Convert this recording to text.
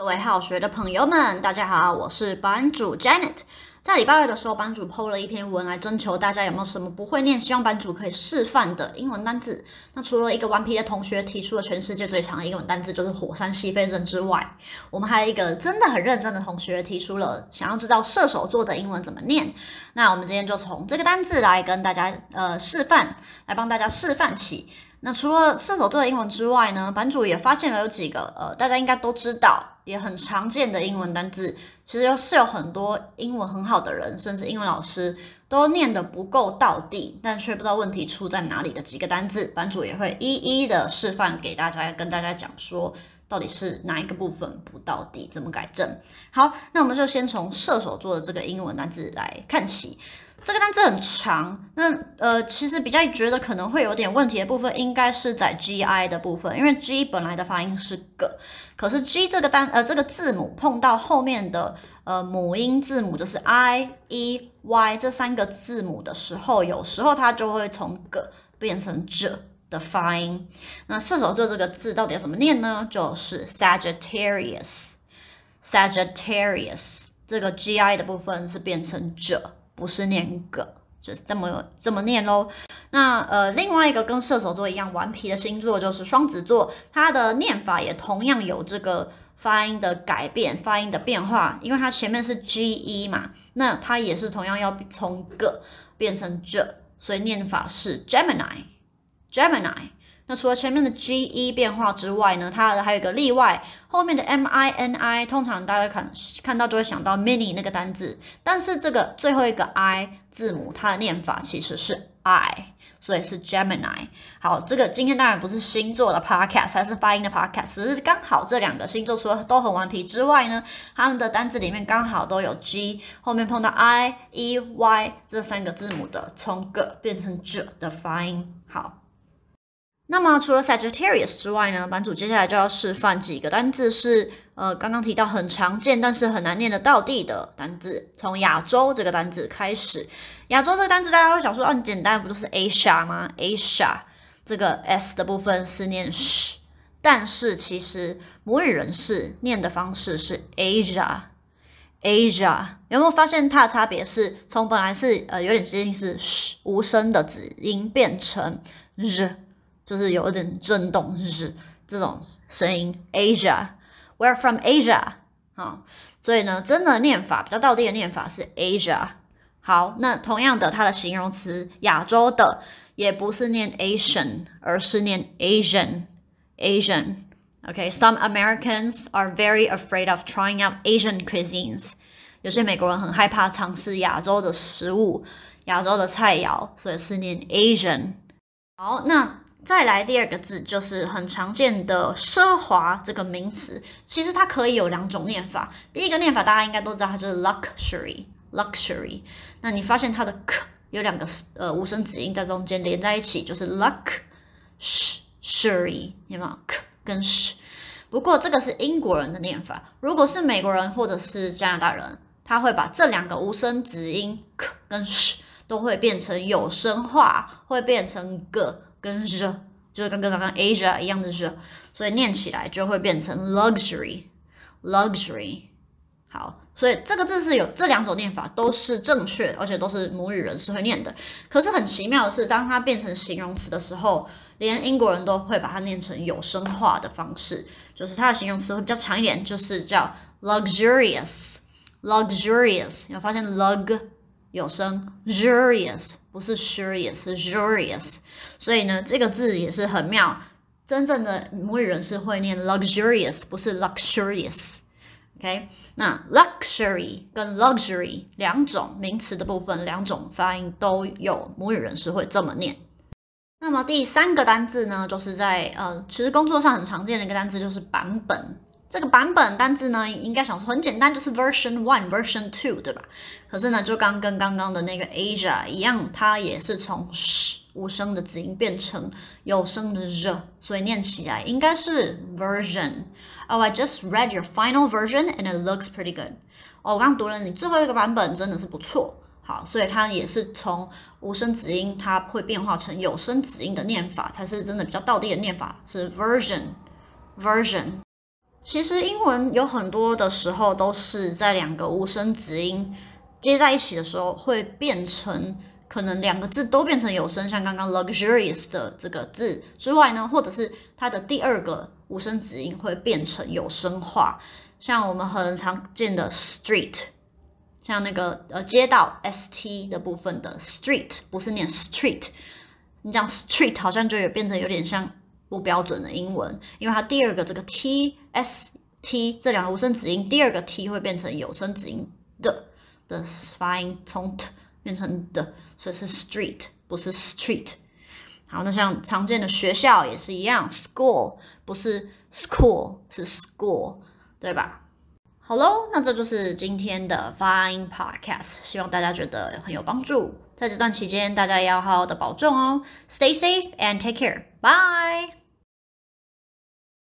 各位好学的朋友们，大家好，我是班主 Janet。在礼拜二的时候，班主 PO 了一篇文来征求大家有没有什么不会念，希望班主可以示范的英文单字。那除了一个顽皮的同学提出了全世界最长的英文单字就是火山西非人之外，我们还有一个真的很认真的同学提出了想要知道射手座的英文怎么念。那我们今天就从这个单字来跟大家呃示范，来帮大家示范起。那除了射手座的英文之外呢，版主也发现了有几个呃，大家应该都知道也很常见的英文单字，其实是有很多英文很好的人，甚至英文老师都念得不够到地，但却不知道问题出在哪里的几个单字，版主也会一一的示范给大家，跟大家讲说到底是哪一个部分不到底，怎么改正。好，那我们就先从射手座的这个英文单字来看起。这个单词很长，那呃，其实比较觉得可能会有点问题的部分，应该是在 G I 的部分，因为 G 本来的发音是 G，可是 G 这个单呃这个字母碰到后面的呃母音字母就是 I E Y 这三个字母的时候，有时候它就会从 G 变成 J 的发音。那射手座这个字到底要怎么念呢？就是 Sagittarius，Sagittarius 这个 G I 的部分是变成 J。不是念个，就是这么这么念喽。那呃，另外一个跟射手座一样顽皮的星座就是双子座，它的念法也同样有这个发音的改变、发音的变化，因为它前面是 G E 嘛，那它也是同样要从个变成这所以念法是 Gemini，Gemini。那除了前面的 G E 变化之外呢，它还有一个例外，后面的 M I N I 通常大家看看到就会想到 mini 那个单字，但是这个最后一个 I 字母它的念法其实是 I，所以是 Gemini。好，这个今天当然不是星座的 podcast，还是发音的 podcast，只是刚好这两个星座除了都很顽皮之外呢，他们的单字里面刚好都有 G 后面碰到 I E Y 这三个字母的从个变成 J 的发音。好。那么除了 Sagittarius 之外呢，版主接下来就要示范几个单字是呃刚刚提到很常见但是很难念的道地的单字。从亚洲这个单字开始，亚洲这个单字大家会想说，啊，很简单，不就是 Asia 吗？Asia 这个 S 的部分是念 sh，但是其实母语人士念的方式是 Asia，Asia。有没有发现它的差别是从本来是呃有点接近是 sh 无声的子音变成 r。就是有一点震动，就是这种声音。Asia，we're from Asia，好，所以呢，真的念法比较道地的念法是 Asia。好，那同样的，它的形容词亚洲的也不是念 Asian，而是念 Asian。Asian。OK，some Americans are very afraid of trying out Asian cuisines。有些美国人很害怕尝试亚洲的食物、亚洲的菜肴，所以是念 Asian。好，那。再来第二个字就是很常见的奢华这个名词，其实它可以有两种念法。第一个念法大家应该都知道，它就是 luxury，luxury。那你发现它的 k 有两个呃无声子音在中间连在一起，就是 luxury，有没有 k 跟 sh？不过这个是英国人的念法，如果是美国人或者是加拿大人，他会把这两个无声子音 k 跟 sh 都会变成有声化，会变成 g。跟 z 就是跟跟刚刚 Asia 一样的 z，所以念起来就会变成 luxury，luxury。好，所以这个字是有这两种念法都是正确，而且都是母语人士会念的。可是很奇妙的是，当它变成形容词的时候，连英国人都会把它念成有声化的方式，就是它的形容词会比较长一点，就是叫 luxurious，luxurious。你会发现 lug 有声，jurious。不是 serious，是 jurious，所以呢，这个字也是很妙。真正的母语人士会念 luxurious，不是 luxurious。OK，那 luxury 跟 luxury 两种名词的部分，两种发音都有母语人士会这么念。那么第三个单字呢，就是在呃，其实工作上很常见的一个单字就是版本。这个版本单字呢，应该想说很简单，就是 version one、version two，对吧？可是呢，就刚跟刚刚的那个 Asia 一样，它也是从 sh 无声的子音变成有声的 z，所以念起来应该是 version。Oh, I just read your final version and it looks pretty good。哦，我刚读了你最后一个版本，真的是不错。好，所以它也是从无声子音，它会变化成有声子音的念法，才是真的比较道地的念法，是 version，version。其实英文有很多的时候都是在两个无声子音接在一起的时候会变成。可能两个字都变成有声，像刚刚 luxurious 的这个字之外呢，或者是它的第二个无声子音会变成有声化，像我们很常见的 street，像那个呃街道 st 的部分的 street 不是念 street，你讲 street 好像就有变成有点像不标准的英文，因为它第二个这个 t s t 这两个无声子音，第二个 t 会变成有声子音的的发音，从 t 变成的。所以是 street，不是 street。好，那像常见的学校也是一样，school 不是 school，是 school，对吧？好喽，那这就是今天的发音 podcast，希望大家觉得很有帮助。在这段期间，大家也要好好的保重哦，stay safe and take care，bye。